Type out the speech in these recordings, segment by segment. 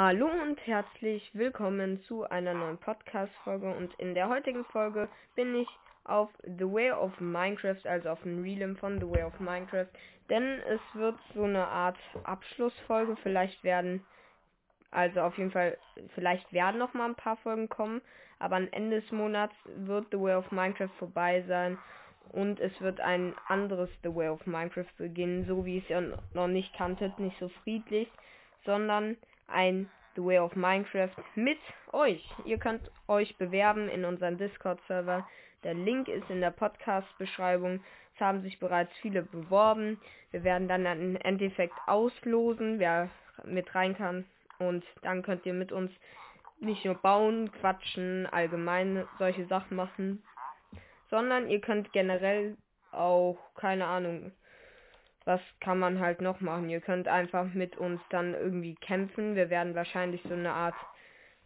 Hallo und herzlich willkommen zu einer neuen Podcast-Folge. Und in der heutigen Folge bin ich auf The Way of Minecraft, also auf dem Realm von The Way of Minecraft. Denn es wird so eine Art Abschlussfolge. Vielleicht werden, also auf jeden Fall, vielleicht werden noch mal ein paar Folgen kommen. Aber am Ende des Monats wird The Way of Minecraft vorbei sein. Und es wird ein anderes The Way of Minecraft beginnen, so wie es ihr noch nicht kanntet, nicht so friedlich, sondern ein The Way of Minecraft mit euch. Ihr könnt euch bewerben in unseren Discord-Server. Der Link ist in der Podcast-Beschreibung. Es haben sich bereits viele beworben. Wir werden dann im Endeffekt auslosen, wer mit rein kann. Und dann könnt ihr mit uns nicht nur bauen, quatschen, allgemein solche Sachen machen, sondern ihr könnt generell auch, keine Ahnung, was kann man halt noch machen? Ihr könnt einfach mit uns dann irgendwie kämpfen. Wir werden wahrscheinlich so eine Art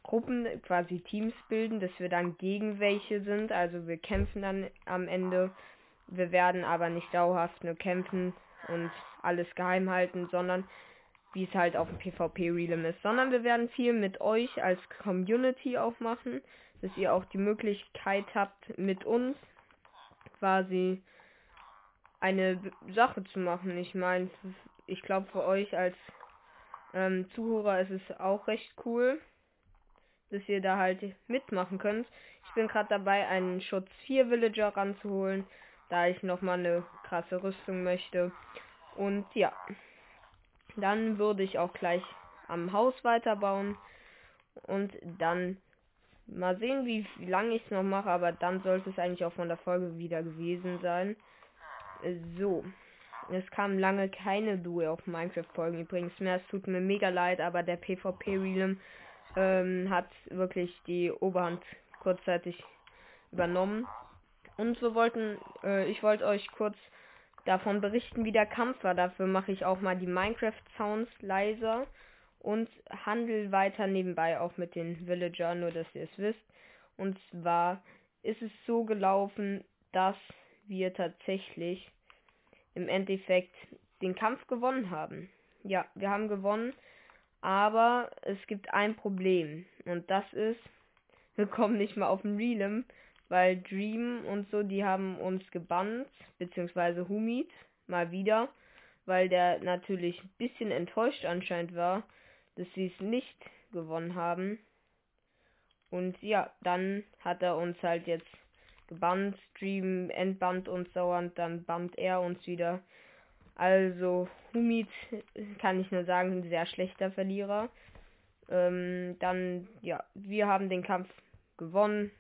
Gruppen, quasi Teams bilden, dass wir dann gegen welche sind. Also wir kämpfen dann am Ende. Wir werden aber nicht dauerhaft nur kämpfen und alles geheim halten, sondern wie es halt auf dem PvP-Realm ist, sondern wir werden viel mit euch als Community auch machen, dass ihr auch die Möglichkeit habt, mit uns quasi eine Sache zu machen. Ich meine, ich glaube für euch als ähm, Zuhörer ist es auch recht cool, dass ihr da halt mitmachen könnt. Ich bin gerade dabei, einen Schutz 4 Villager ranzuholen, da ich nochmal eine krasse Rüstung möchte. Und ja, dann würde ich auch gleich am Haus weiterbauen und dann mal sehen, wie lange ich es noch mache, aber dann sollte es eigentlich auch von der Folge wieder gewesen sein. So. Es kamen lange keine Duel auf Minecraft-Folgen übrigens mehr. Es tut mir mega leid, aber der PvP-Realm ähm, hat wirklich die Oberhand kurzzeitig übernommen. Und wir wollten, äh, ich wollte euch kurz davon berichten, wie der Kampf war. Dafür mache ich auch mal die Minecraft-Sounds leiser und handel weiter nebenbei auch mit den Villagern, nur dass ihr es wisst. Und zwar ist es so gelaufen, dass wir tatsächlich im Endeffekt den Kampf gewonnen haben. Ja, wir haben gewonnen, aber es gibt ein Problem und das ist, wir kommen nicht mal auf den Realm, weil Dream und so, die haben uns gebannt, beziehungsweise Humid mal wieder, weil der natürlich ein bisschen enttäuscht anscheinend war, dass sie es nicht gewonnen haben. Und ja, dann hat er uns halt jetzt gebannt, Stream entbannt uns dauernd, dann bannt er uns wieder. Also Humid kann ich nur sagen, ein sehr schlechter Verlierer. Ähm, dann, ja, wir haben den Kampf gewonnen.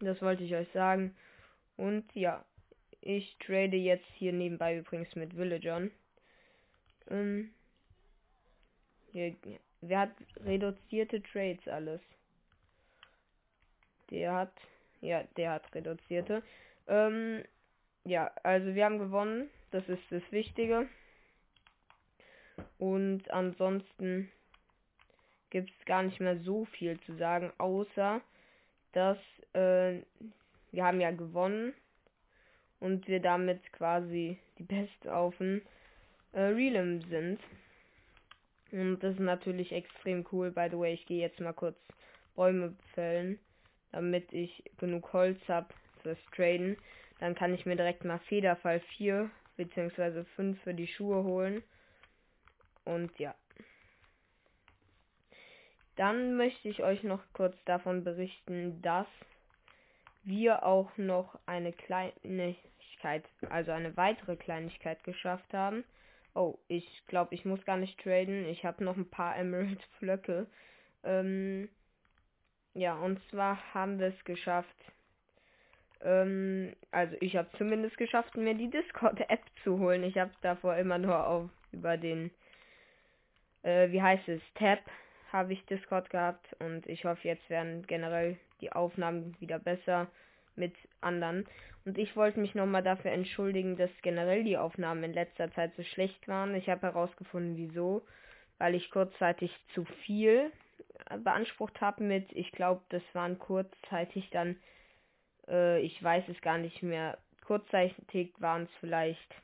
Das wollte ich euch sagen. Und ja, ich trade jetzt hier nebenbei übrigens mit Villagern. Ähm, hier, wer hat reduzierte Trades alles? Der hat ja, der hat reduzierte. Ähm, ja, also wir haben gewonnen. Das ist das Wichtige. Und ansonsten gibt es gar nicht mehr so viel zu sagen, außer dass äh, wir haben ja gewonnen und wir damit quasi die Bestaufen äh, Realm sind. Und das ist natürlich extrem cool. By the way, ich gehe jetzt mal kurz Bäume fällen damit ich genug Holz habe fürs Traden. Dann kann ich mir direkt mal Federfall 4 bzw. 5 für die Schuhe holen. Und ja. Dann möchte ich euch noch kurz davon berichten, dass wir auch noch eine Kleinigkeit, also eine weitere Kleinigkeit geschafft haben. Oh, ich glaube, ich muss gar nicht traden. Ich habe noch ein paar Emerald Flöcke. Ähm, ja, und zwar haben wir es geschafft. Ähm, also ich habe zumindest geschafft, mir die Discord-App zu holen. Ich habe davor immer nur auf über den, äh, wie heißt es, Tab habe ich Discord gehabt und ich hoffe, jetzt werden generell die Aufnahmen wieder besser mit anderen. Und ich wollte mich nochmal dafür entschuldigen, dass generell die Aufnahmen in letzter Zeit so schlecht waren. Ich habe herausgefunden, wieso. Weil ich kurzzeitig zu viel beansprucht habe mit, ich glaube, das waren kurzzeitig dann, äh, ich weiß es gar nicht mehr, kurzzeitig waren es vielleicht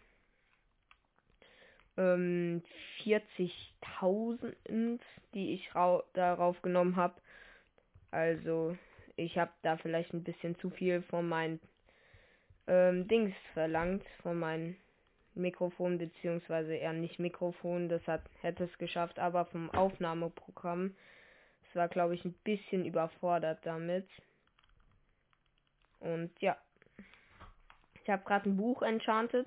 ähm, 40.000, die ich darauf genommen habe. Also ich habe da vielleicht ein bisschen zu viel von meinen ähm, Dings verlangt, von meinem Mikrofon, beziehungsweise eher nicht Mikrofon, das hat, hätte es geschafft, aber vom Aufnahmeprogramm. War, glaube ich, ein bisschen überfordert damit. Und ja. Ich habe gerade ein Buch enchanted.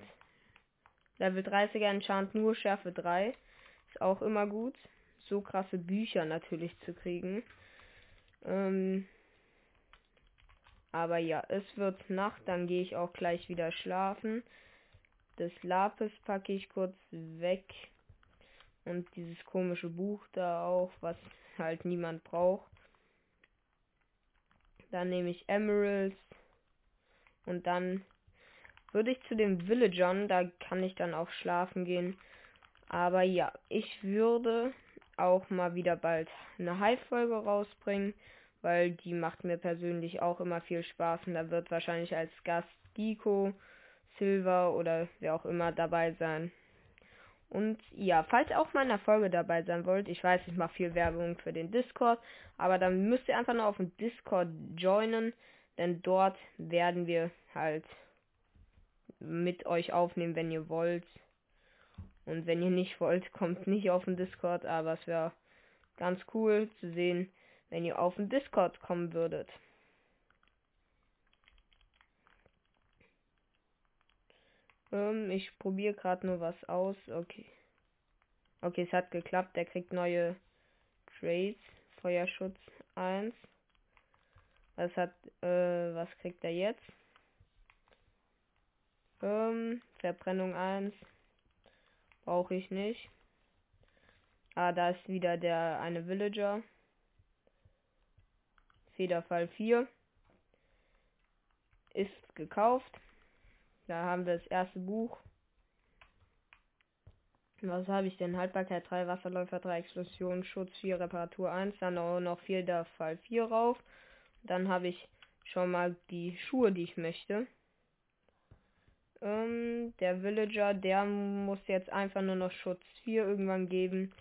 Level 30er Enchant nur Schärfe 3. Ist auch immer gut. So krasse Bücher natürlich zu kriegen. Ähm, aber ja, es wird Nacht, dann gehe ich auch gleich wieder schlafen. Das Lapis packe ich kurz weg. Und dieses komische Buch da auch, was halt niemand braucht. Dann nehme ich Emeralds. Und dann würde ich zu den Villagern, da kann ich dann auch schlafen gehen. Aber ja, ich würde auch mal wieder bald eine Hive-Folge rausbringen, weil die macht mir persönlich auch immer viel Spaß und da wird wahrscheinlich als Gast Giko, Silver oder wer auch immer dabei sein. Und ja, falls ihr auch mal in der Folge dabei sein wollt, ich weiß, ich mache viel Werbung für den Discord, aber dann müsst ihr einfach nur auf dem Discord joinen, denn dort werden wir halt mit euch aufnehmen, wenn ihr wollt. Und wenn ihr nicht wollt, kommt nicht auf den Discord, aber es wäre ganz cool zu sehen, wenn ihr auf den Discord kommen würdet. Ähm, ich probiere gerade nur was aus. Okay. Okay, es hat geklappt. Der kriegt neue Trades. Feuerschutz 1. Was hat, äh, was kriegt er jetzt? Ähm, Verbrennung 1. Brauche ich nicht. Ah, da ist wieder der eine Villager. Federfall 4. Ist gekauft. Da haben wir das erste Buch. Was habe ich denn? Haltbarkeit 3, Wasserläufer 3, Explosion, Schutz 4, Reparatur 1. Dann auch noch Federfall 4 rauf. Dann habe ich schon mal die Schuhe, die ich möchte. Ähm, der Villager, der muss jetzt einfach nur noch Schutz 4 irgendwann geben.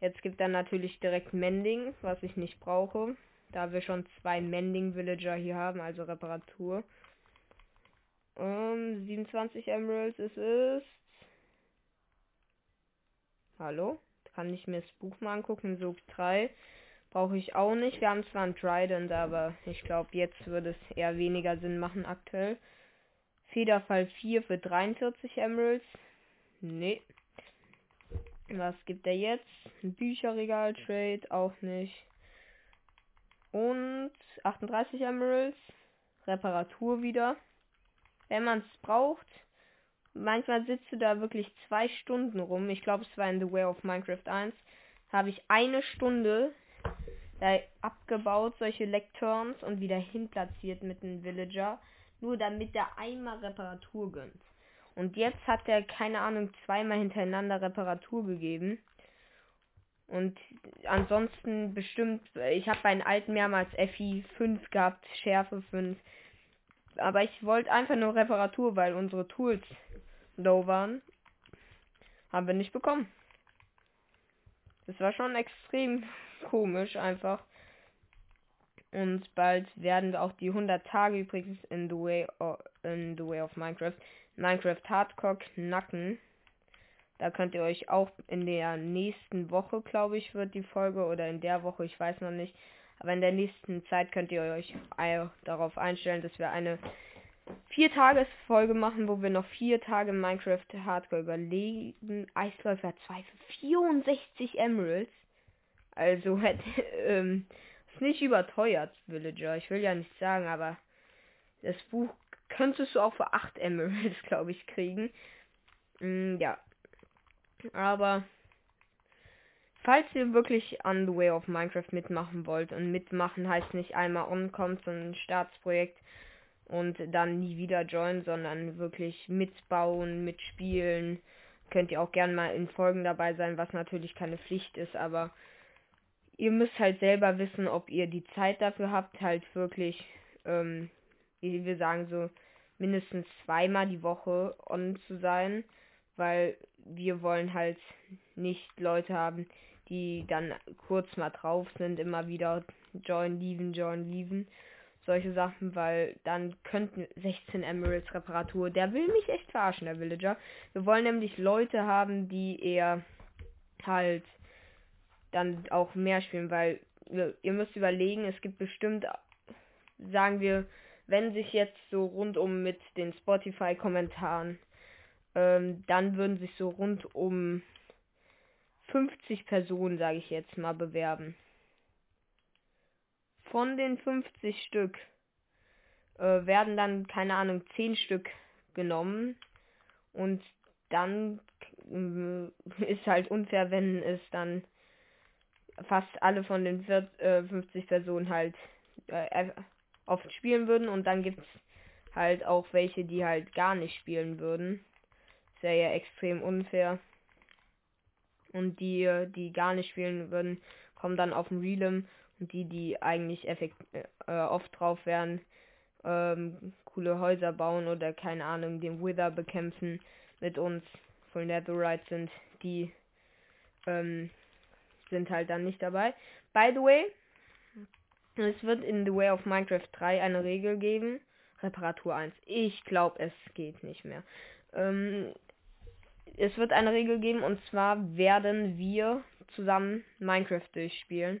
Jetzt gibt er natürlich direkt Mending, was ich nicht brauche. Da wir schon zwei Mending Villager hier haben, also Reparatur. Ähm, 27 Emeralds ist es. Hallo? Kann ich mir das Buch mal angucken? Sog 3 brauche ich auch nicht. Wir haben zwar ein Trident, aber ich glaube, jetzt würde es eher weniger Sinn machen aktuell. Federfall 4 für 43 Emeralds. Nee. Was gibt er jetzt? Ein Bücherregal-Trade, auch nicht. Und 38 Emeralds. Reparatur wieder. Wenn man es braucht. Manchmal sitzt du da wirklich zwei Stunden rum. Ich glaube, es war in The Way of Minecraft 1. Habe ich eine Stunde da abgebaut, solche Lecturns und wieder hinplatziert mit einem Villager nur damit er einmal Reparatur gönnt. Und jetzt hat er, keine Ahnung, zweimal hintereinander Reparatur gegeben. Und ansonsten bestimmt, ich habe bei den alten mehrmals FI 5 gehabt, Schärfe 5. Aber ich wollte einfach nur Reparatur, weil unsere Tools low waren. Haben wir nicht bekommen. Das war schon extrem komisch einfach. Und bald werden wir auch die 100 Tage übrigens in The Way of, in The Way of Minecraft Minecraft Hardcore knacken. Da könnt ihr euch auch in der nächsten Woche, glaube ich, wird die Folge oder in der Woche, ich weiß noch nicht. Aber in der nächsten Zeit könnt ihr euch darauf einstellen, dass wir eine vier Tages-Folge machen, wo wir noch vier Tage Minecraft Hardcore überlegen. Eisläufer 2 für 64 Emeralds. Also hätte, ähm, ist nicht überteuert, Villager. Ich will ja nicht sagen, aber das Buch könntest du auch für 8 Emeralds, glaube ich, kriegen. Mm, ja. Aber falls ihr wirklich an The Way of Minecraft mitmachen wollt und mitmachen heißt nicht einmal onkommt, sondern ein Staatsprojekt und dann nie wieder joinen, sondern wirklich mitbauen, mitspielen, könnt ihr auch gern mal in Folgen dabei sein, was natürlich keine Pflicht ist, aber ihr müsst halt selber wissen, ob ihr die Zeit dafür habt, halt wirklich, ähm, wie wir sagen, so mindestens zweimal die Woche on zu sein. weil wir wollen halt nicht Leute haben, die dann kurz mal drauf sind, immer wieder join, leaven, join, leaven. Solche Sachen, weil dann könnten 16 Emeralds Reparatur. Der will mich echt verarschen, der Villager. Wir wollen nämlich Leute haben, die eher halt dann auch mehr spielen, weil ihr müsst überlegen, es gibt bestimmt, sagen wir, wenn sich jetzt so rundum mit den Spotify-Kommentaren, ähm, dann würden sich so rund um 50 Personen, sage ich jetzt mal, bewerben. Von den 50 Stück äh, werden dann, keine Ahnung, 10 Stück genommen. Und dann äh, ist halt unfair, wenn es dann fast alle von den 40, äh, 50 Personen halt äh, oft spielen würden. Und dann gibt es halt auch welche, die halt gar nicht spielen würden. Das wäre ja extrem unfair. Und die, die gar nicht spielen würden, kommen dann auf den Realm. Und die, die eigentlich effekt, äh, oft drauf wären, ähm, coole Häuser bauen oder keine Ahnung, den Wither bekämpfen mit uns, Full Netherite sind, die ähm, sind halt dann nicht dabei. By the way, es wird in The Way of Minecraft 3 eine Regel geben. Reparatur 1. Ich glaube, es geht nicht mehr. Ähm, es wird eine Regel geben und zwar werden wir zusammen Minecraft durchspielen.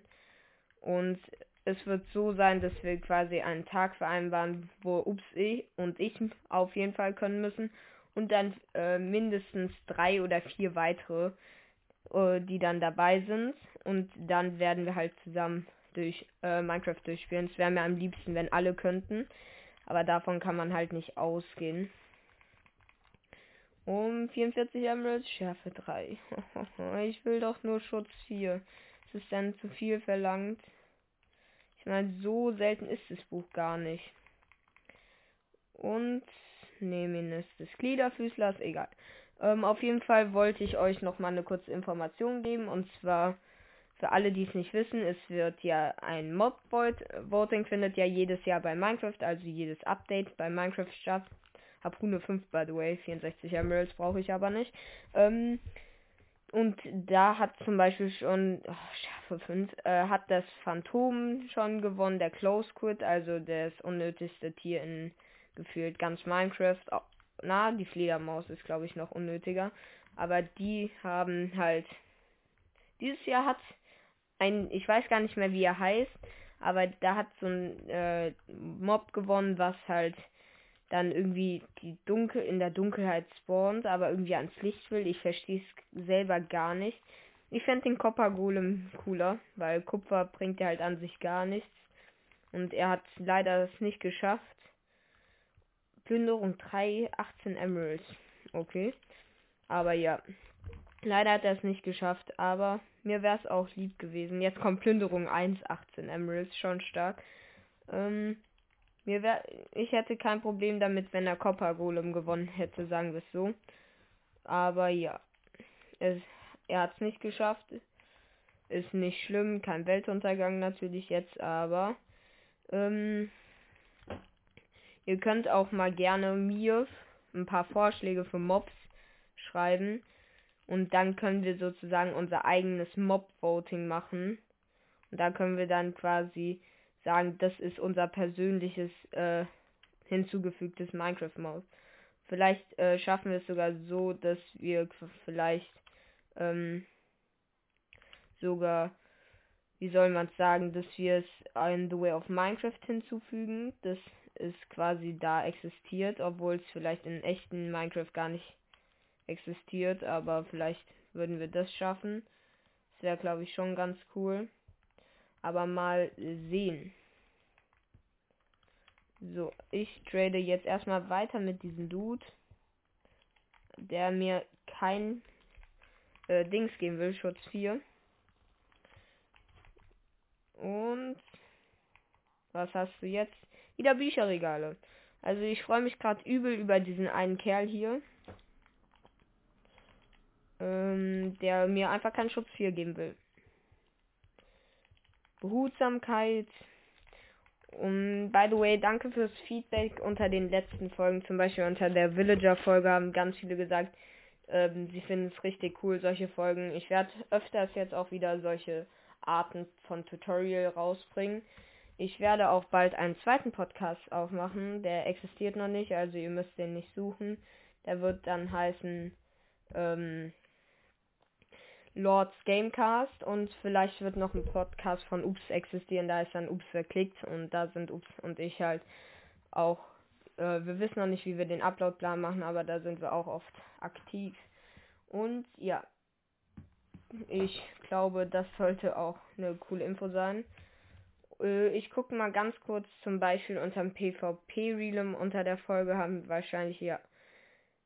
Und es wird so sein, dass wir quasi einen Tag vereinbaren, wo Ups ich und ich auf jeden Fall können müssen. Und dann äh, mindestens drei oder vier weitere, äh, die dann dabei sind. Und dann werden wir halt zusammen durch äh, Minecraft durchspielen. Es wäre mir am liebsten, wenn alle könnten. Aber davon kann man halt nicht ausgehen. Um 44 Emeralds, Schärfe 3. ich will doch nur Schutz 4. Ist es dann zu viel verlangt? Ich meine, so selten ist das Buch gar nicht. Und Nemenis des Gliederfüßlers, egal. Ähm, auf jeden Fall wollte ich euch noch mal eine kurze Information geben. Und zwar für alle, die es nicht wissen, es wird ja ein Mob-Voting findet ja jedes Jahr bei Minecraft, also jedes Update bei Minecraft statt. Hab Rune 5, by the way. 64 Emeralds brauche ich aber nicht. Ähm, und da hat zum Beispiel schon, oh, Schärfe 5, äh, hat das Phantom schon gewonnen, der Close Quit, also das unnötigste Tier in gefühlt ganz Minecraft. Oh, na, die Fledermaus ist, glaube ich, noch unnötiger. Aber die haben halt, dieses Jahr hat ein, ich weiß gar nicht mehr, wie er heißt, aber da hat so ein äh, Mob gewonnen, was halt dann irgendwie die Dunkel in der Dunkelheit spawnt, aber irgendwie ans Licht will. Ich verstehe es selber gar nicht. Ich fände den Copper Golem cooler, weil Kupfer bringt ja halt an sich gar nichts. Und er hat leider es nicht geschafft. Plünderung 3, 18 Emeralds. Okay. Aber ja. Leider hat er es nicht geschafft, aber mir wäre es auch lieb gewesen. Jetzt kommt Plünderung 1, 18 Emeralds, schon stark. Ähm, mir wär, ich hätte kein Problem damit, wenn er Copper Golem gewonnen hätte, sagen wir es so. Aber ja, es, er hat es nicht geschafft. Ist nicht schlimm, kein Weltuntergang natürlich jetzt, aber ähm, ihr könnt auch mal gerne mir ein paar Vorschläge für Mobs schreiben und dann können wir sozusagen unser eigenes Mob-Voting machen. Und da können wir dann quasi sagen, das ist unser persönliches äh, hinzugefügtes Minecraft-Maus. Vielleicht äh, schaffen wir es sogar so, dass wir vielleicht ähm, sogar, wie soll man sagen, dass wir es in The Way of Minecraft hinzufügen, dass es quasi da existiert, obwohl es vielleicht in echten Minecraft gar nicht existiert, aber vielleicht würden wir das schaffen. Das wäre, glaube ich, schon ganz cool. Aber mal sehen. So, ich trade jetzt erstmal weiter mit diesem Dude, der mir kein äh, Dings geben will, Schutz 4. Und was hast du jetzt? Wieder Bücherregale. Also ich freue mich gerade übel über diesen einen Kerl hier. Ähm, der mir einfach keinen Schutz 4 geben will. Behutsamkeit. Und by the way, danke fürs Feedback unter den letzten Folgen. Zum Beispiel unter der Villager-Folge haben ganz viele gesagt, Ähm, sie finden es richtig cool, solche Folgen. Ich werde öfters jetzt auch wieder solche Arten von Tutorial rausbringen. Ich werde auch bald einen zweiten Podcast aufmachen. Der existiert noch nicht, also ihr müsst den nicht suchen. Der wird dann heißen ähm, Lords Gamecast und vielleicht wird noch ein Podcast von Ups existieren. Da ist dann Ups verklickt und da sind Ups und ich halt auch. Äh, wir wissen noch nicht, wie wir den Uploadplan machen, aber da sind wir auch oft aktiv. Und ja, ich glaube, das sollte auch eine coole Info sein. Äh, ich gucke mal ganz kurz zum Beispiel unter dem PvP-Realm unter der Folge haben wahrscheinlich ja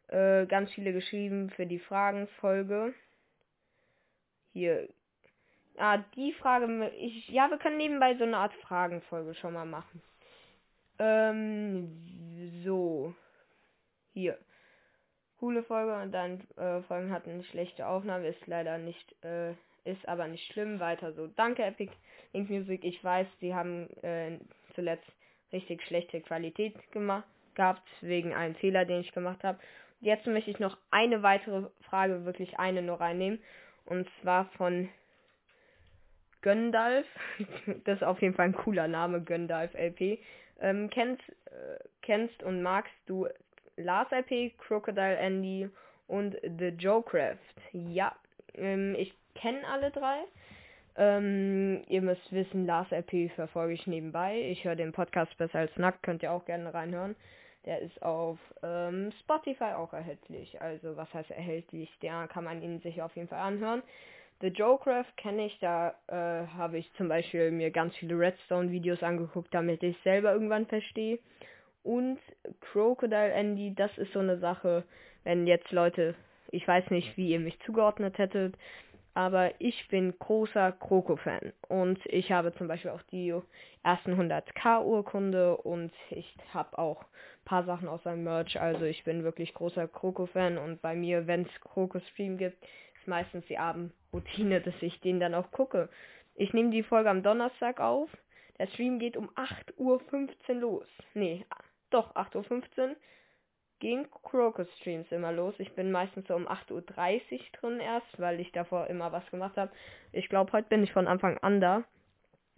äh, ganz viele geschrieben für die Fragenfolge. Hier. Ah, die Frage. Ich, ja, wir können nebenbei so eine Art Fragenfolge schon mal machen. Ähm, so. Hier. Coole Folge und dann äh, Folgen hatten schlechte Aufnahme. Ist leider nicht, äh, ist aber nicht schlimm. Weiter so. Danke, Epic Link Music. Ich weiß, sie haben äh, zuletzt richtig schlechte Qualität gemacht gehabt, wegen einem Fehler, den ich gemacht habe. Jetzt möchte ich noch eine weitere Frage, wirklich eine nur reinnehmen. Und zwar von Göndalf. das ist auf jeden Fall ein cooler Name, Göndalf LP. Ähm, kennst, äh, kennst und magst du Lars LP, Crocodile Andy und The Joecraft? Ja, ähm, ich kenne alle drei. Ähm, ihr müsst wissen, Lars LP verfolge ich nebenbei. Ich höre den Podcast besser als nackt, könnt ihr auch gerne reinhören. Der ist auf ähm, Spotify auch erhältlich. Also was heißt erhältlich? Der kann man ihn sich auf jeden Fall anhören. The Joecraft kenne ich, da äh, habe ich zum Beispiel mir ganz viele Redstone-Videos angeguckt, damit ich selber irgendwann verstehe. Und Crocodile Andy, das ist so eine Sache, wenn jetzt Leute, ich weiß nicht, wie ihr mich zugeordnet hättet, aber ich bin großer Kroko-Fan. Und ich habe zum Beispiel auch die ersten 100k Urkunde und ich habe auch ein paar Sachen aus seinem Merch. Also ich bin wirklich großer Kroko-Fan und bei mir, wenn es Kroko-Stream gibt, ist meistens die Abendroutine, dass ich den dann auch gucke. Ich nehme die Folge am Donnerstag auf. Der Stream geht um 8.15 Uhr los. Nee, doch, 8.15 Uhr gehen Crocus Streams immer los. Ich bin meistens so um 8.30 Uhr drin erst, weil ich davor immer was gemacht habe. Ich glaube, heute bin ich von Anfang an da.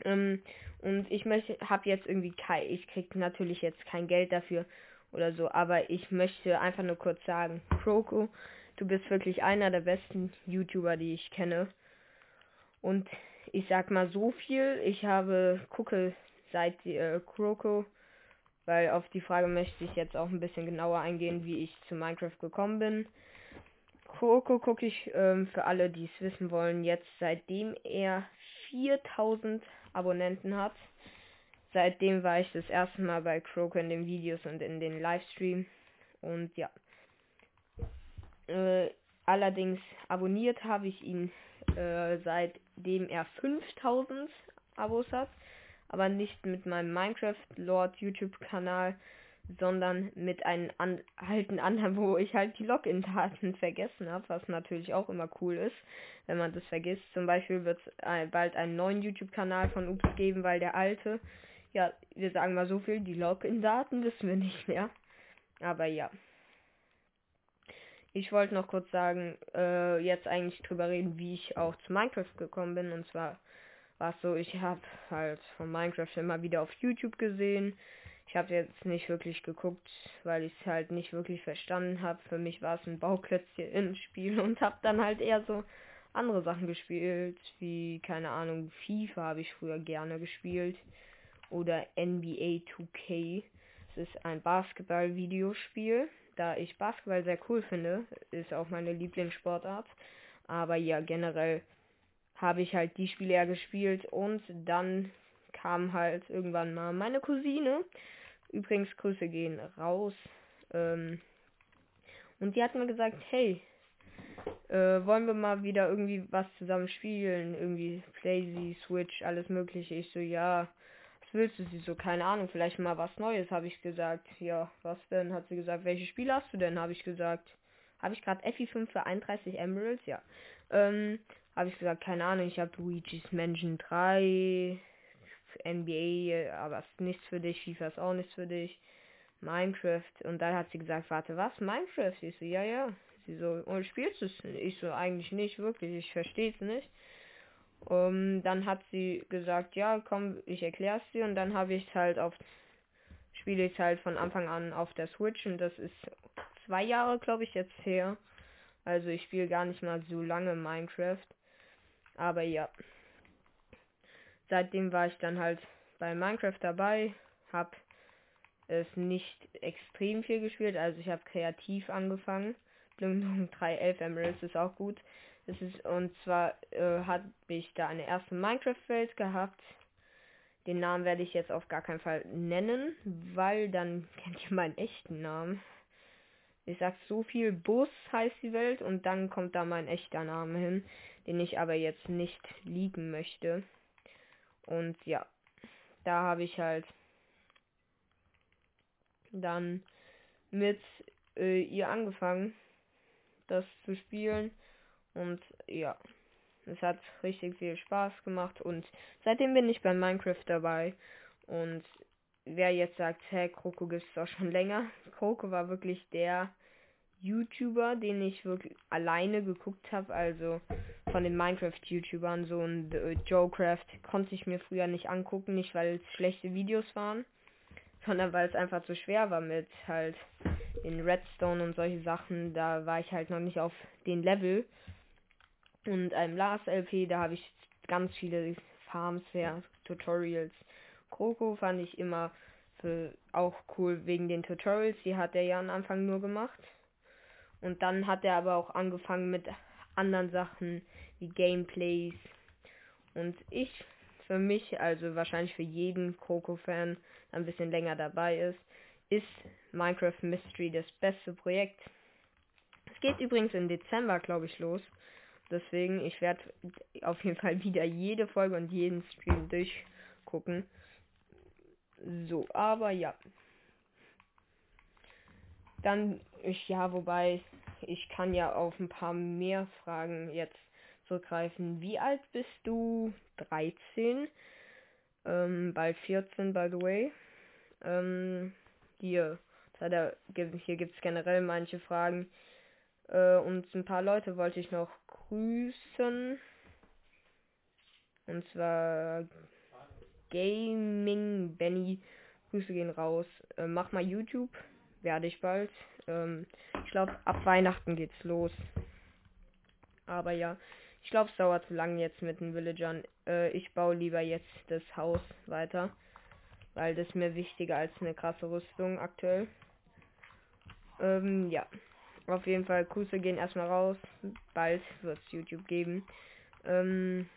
Ähm, und ich möchte, habe jetzt irgendwie kein, ich krieg natürlich jetzt kein Geld dafür oder so, aber ich möchte einfach nur kurz sagen, Croco, du bist wirklich einer der besten YouTuber, die ich kenne. Und ich sag mal so viel, ich habe, gucke seit äh, Croco weil auf die Frage möchte ich jetzt auch ein bisschen genauer eingehen, wie ich zu Minecraft gekommen bin. Coco gucke ich ähm, für alle, die es wissen wollen, jetzt seitdem er 4000 Abonnenten hat. Seitdem war ich das erste Mal bei Croco in den Videos und in den Livestream. Und ja. Äh, allerdings abonniert habe ich ihn äh, seitdem er 5000 Abos hat aber nicht mit meinem Minecraft Lord YouTube Kanal, sondern mit einem an, alten anderen, wo ich halt die Login-Daten vergessen habe, was natürlich auch immer cool ist, wenn man das vergisst. Zum Beispiel wird es äh, bald einen neuen YouTube-Kanal von Ups geben, weil der alte, ja, wir sagen mal so viel, die Login-Daten wissen wir nicht mehr. Aber ja. Ich wollte noch kurz sagen, äh, jetzt eigentlich drüber reden, wie ich auch zu Minecraft gekommen bin. Und zwar war so, ich habe halt von Minecraft immer wieder auf YouTube gesehen. Ich habe jetzt nicht wirklich geguckt, weil ich es halt nicht wirklich verstanden habe. Für mich war es ein Bauklötzchen-Spiel und habe dann halt eher so andere Sachen gespielt, wie, keine Ahnung, FIFA habe ich früher gerne gespielt. Oder NBA 2K. Es ist ein Basketball-Videospiel. Da ich Basketball sehr cool finde, ist auch meine Lieblingssportart. Aber ja, generell habe ich halt die Spiele ja gespielt und dann kam halt irgendwann mal meine Cousine. Übrigens, Grüße gehen raus. Ähm, und die hat mir gesagt, hey, äh, wollen wir mal wieder irgendwie was zusammen spielen? Irgendwie Playsy, Switch, alles mögliche. Ich so, ja, was willst du? Sie so, keine Ahnung, vielleicht mal was Neues, habe ich gesagt. Ja, was denn? Hat sie gesagt, welche Spiele hast du denn? Habe ich gesagt. Habe ich gerade FI5 für 31 Emeralds? Ja. Ähm, habe ich gesagt, keine Ahnung, ich habe Luigi's Mansion 3, NBA, aber ist nichts für dich, FIFA ist auch nichts für dich, Minecraft. Und dann hat sie gesagt, warte, was, Minecraft? Ich so, ja, ja. Sie so, und spielst du es? Ich so, eigentlich nicht, wirklich, ich verstehe es nicht. Um, dann hat sie gesagt, ja, komm, ich erklär's dir und dann habe ich es halt auf spiele ich halt von Anfang an auf der Switch und das ist zwei Jahre, glaube ich, jetzt her. Also ich spiele gar nicht mal so lange Minecraft. Aber ja. Seitdem war ich dann halt bei Minecraft dabei, hab es nicht extrem viel gespielt, also ich habe kreativ angefangen. Blum 311 Emeralds ist auch gut. Es ist und zwar äh, habe ich da eine erste Minecraft-Welt gehabt. Den Namen werde ich jetzt auf gar keinen Fall nennen, weil dann kennt ihr meinen echten Namen. Ich sag so viel Bus heißt die Welt und dann kommt da mein echter Name hin, den ich aber jetzt nicht liegen möchte. Und ja, da habe ich halt dann mit äh, ihr angefangen, das zu spielen. Und ja, es hat richtig viel Spaß gemacht und seitdem bin ich bei Minecraft dabei. Und wer jetzt sagt, hey, Kroko gibt es doch schon länger. Kroko war wirklich der YouTuber, den ich wirklich alleine geguckt habe. Also von den Minecraft-YouTubern, so ein äh, Joecraft konnte ich mir früher nicht angucken. Nicht weil es schlechte Videos waren, sondern weil es einfach zu schwer war mit halt in Redstone und solche Sachen. Da war ich halt noch nicht auf den Level. Und einem Last LP, da habe ich ganz viele Farms her, Tutorials. Kroko fand ich immer für auch cool wegen den Tutorials, die hat er ja am Anfang nur gemacht. Und dann hat er aber auch angefangen mit anderen Sachen wie Gameplays. Und ich, für mich, also wahrscheinlich für jeden Kroko-Fan, der ein bisschen länger dabei ist, ist Minecraft Mystery das beste Projekt. Es geht übrigens im Dezember, glaube ich, los. Deswegen, ich werde auf jeden Fall wieder jede Folge und jeden Stream durchgucken. So, aber ja. Dann, ich, ja, wobei, ich kann ja auf ein paar mehr Fragen jetzt zurückgreifen. Wie alt bist du? 13. Ähm, bald 14, by the way. Ähm, hier, hier gibt es generell manche Fragen. Äh, und ein paar Leute wollte ich noch grüßen. Und zwar Gaming Benny. Grüße gehen raus. Äh, mach mal YouTube. Werde ich bald. Ähm, ich glaube, ab Weihnachten geht's los. Aber ja, ich glaube, es dauert zu lange jetzt mit den Villagern. Äh, ich baue lieber jetzt das Haus weiter. Weil das mir wichtiger als eine krasse Rüstung aktuell. Ähm, ja. Auf jeden Fall, Grüße gehen erstmal raus. Bald wird es YouTube geben. Ähm,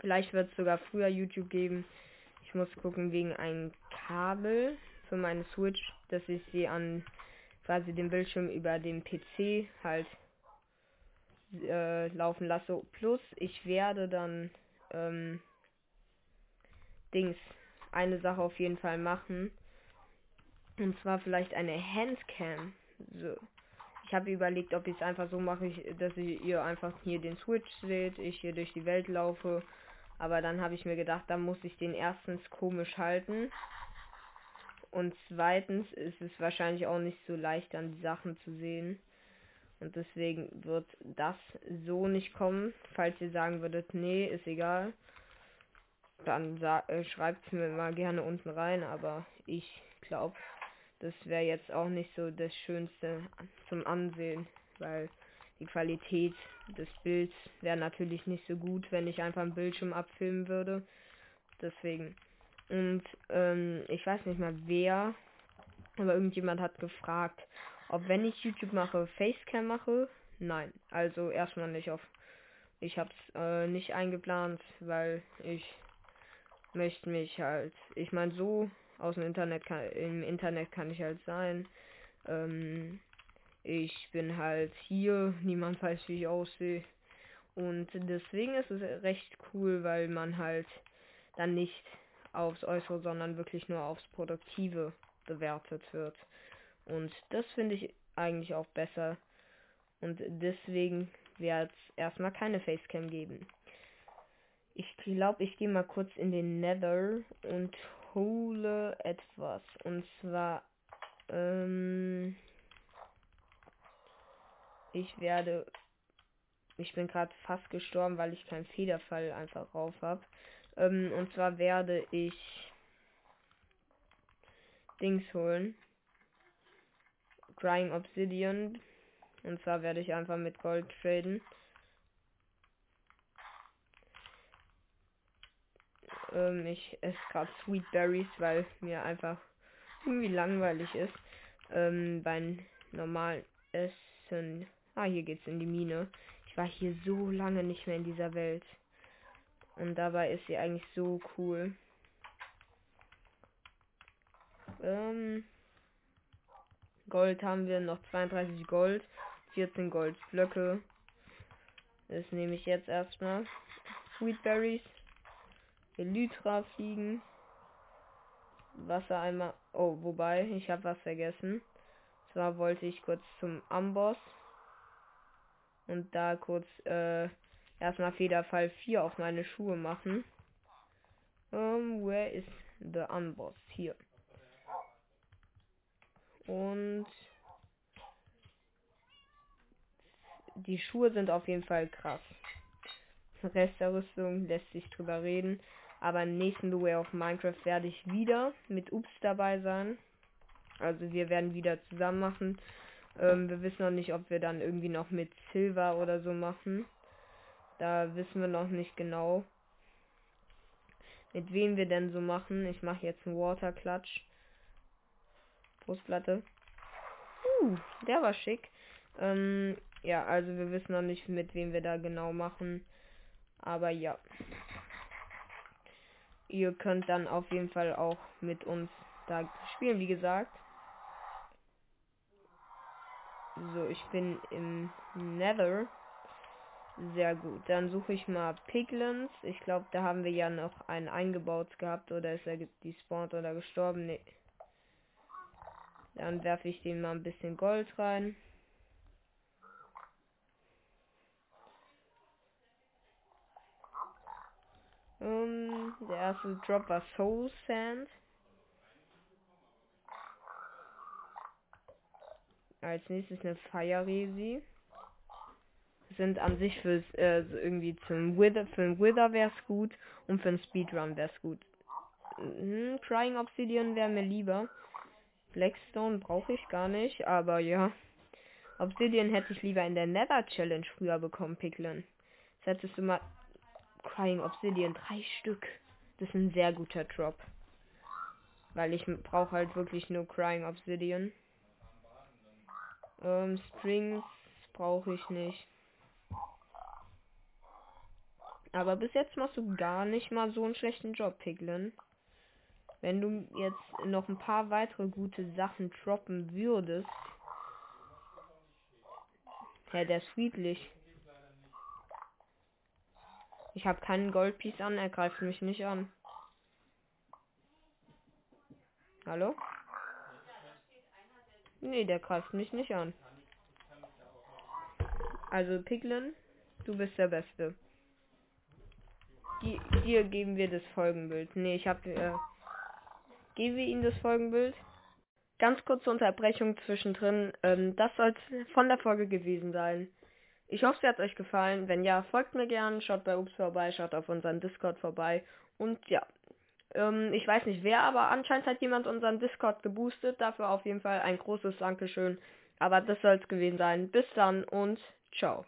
vielleicht wird es sogar früher YouTube geben. Ich muss gucken wegen einem Kabel für meine Switch, dass ich sie an quasi den Bildschirm über den PC halt äh, laufen lasse. Plus ich werde dann ähm, Dings eine Sache auf jeden Fall machen. Und zwar vielleicht eine Handcam so. Ich habe überlegt, ob ich es einfach so mache, dass ihr einfach hier den Switch seht, ich hier durch die Welt laufe. Aber dann habe ich mir gedacht, da muss ich den erstens komisch halten. Und zweitens ist es wahrscheinlich auch nicht so leicht, dann die Sachen zu sehen. Und deswegen wird das so nicht kommen. Falls ihr sagen würdet, nee, ist egal. Dann äh, schreibt es mir mal gerne unten rein. Aber ich glaube, das wäre jetzt auch nicht so das Schönste zum Ansehen, weil Qualität des Bilds wäre natürlich nicht so gut, wenn ich einfach einen Bildschirm abfilmen würde. Deswegen. Und ähm, ich weiß nicht mal wer, aber irgendjemand hat gefragt, ob wenn ich YouTube mache, Facecam mache. Nein, also erstmal nicht auf. Ich hab's äh, nicht eingeplant, weil ich möchte mich halt. Ich meine so aus dem Internet kann, im Internet kann ich halt sein. Ähm, ich bin halt hier, niemand weiß, wie ich aussehe. Und deswegen ist es recht cool, weil man halt dann nicht aufs Äußere, sondern wirklich nur aufs Produktive bewertet wird. Und das finde ich eigentlich auch besser. Und deswegen wird es erstmal keine Facecam geben. Ich glaube, ich gehe mal kurz in den Nether und hole etwas. Und zwar, ähm, ich werde. Ich bin gerade fast gestorben, weil ich keinen Federfall einfach drauf habe. Ähm, und zwar werde ich Dings holen. Crying Obsidian. Und zwar werde ich einfach mit Gold traden. Ähm, ich esse gerade Sweet Berries, weil mir einfach irgendwie langweilig ist. Ähm, beim normalen Essen. Ah, hier geht's in die Mine. Ich war hier so lange nicht mehr in dieser Welt. Und dabei ist sie eigentlich so cool. Ähm, Gold haben wir noch 32 Gold, 14 Goldblöcke. Das nehme ich jetzt erstmal. Sweetberries. Elytra fliegen. Wassereimer. Oh, wobei, ich habe was vergessen. Zwar wollte ich kurz zum Amboss. Und da kurz äh, erstmal Federfall 4 auf meine Schuhe machen. Um, ähm, where is the Amboss? Hier. Und die Schuhe sind auf jeden Fall krass. Rest der Rüstung lässt sich drüber reden. Aber im nächsten Duell auf Minecraft werde ich wieder mit Ups dabei sein. Also wir werden wieder zusammen machen. Ähm, wir wissen noch nicht, ob wir dann irgendwie noch mit Silver oder so machen. Da wissen wir noch nicht genau, mit wem wir denn so machen. Ich mache jetzt einen Water Clutch. Brustplatte. Uh, der war schick. Ähm, ja, also wir wissen noch nicht, mit wem wir da genau machen. Aber ja. Ihr könnt dann auf jeden Fall auch mit uns da spielen, wie gesagt. So, ich bin im Nether. Sehr gut. Dann suche ich mal Piglins. Ich glaube, da haben wir ja noch einen eingebaut gehabt. Oder ist er despawned oder gestorben? Nee. Dann werfe ich den mal ein bisschen Gold rein. Um, ähm, der erste Drop war Soul Sand. Als nächstes eine Fire Resi. Sind an sich fürs äh, irgendwie zum Wither, für ein Wither wäre es gut und für ein Speedrun wäre es gut. Mhm, Crying Obsidian wäre mir lieber. Blackstone brauche ich gar nicht, aber ja. Obsidian hätte ich lieber in der Nether Challenge früher bekommen, Picklin. Das hättest du mal Crying Obsidian, drei Stück. Das ist ein sehr guter Drop. Weil ich brauche halt wirklich nur Crying Obsidian. Ähm, Strings brauche ich nicht. Aber bis jetzt machst du gar nicht mal so einen schlechten Job, Piglin. Wenn du jetzt noch ein paar weitere gute Sachen droppen würdest. Ja, der ist friedlich. Ich habe keinen Goldpiece an, er greift mich nicht an. Hallo? Nee, der greift mich nicht an. Also Piglin, du bist der Beste. dir geben wir das Folgenbild. Nee, ich habe äh, geben wir ihm das Folgenbild. Ganz kurze Unterbrechung zwischendrin. Ähm, das soll von der Folge gewesen sein. Ich hoffe, es hat euch gefallen. Wenn ja, folgt mir gern, schaut bei Ups vorbei, schaut auf unseren Discord vorbei. Und ja, ähm, ich weiß nicht wer, aber anscheinend hat jemand unseren Discord geboostet. Dafür auf jeden Fall ein großes Dankeschön. Aber das soll es gewesen sein. Bis dann und ciao.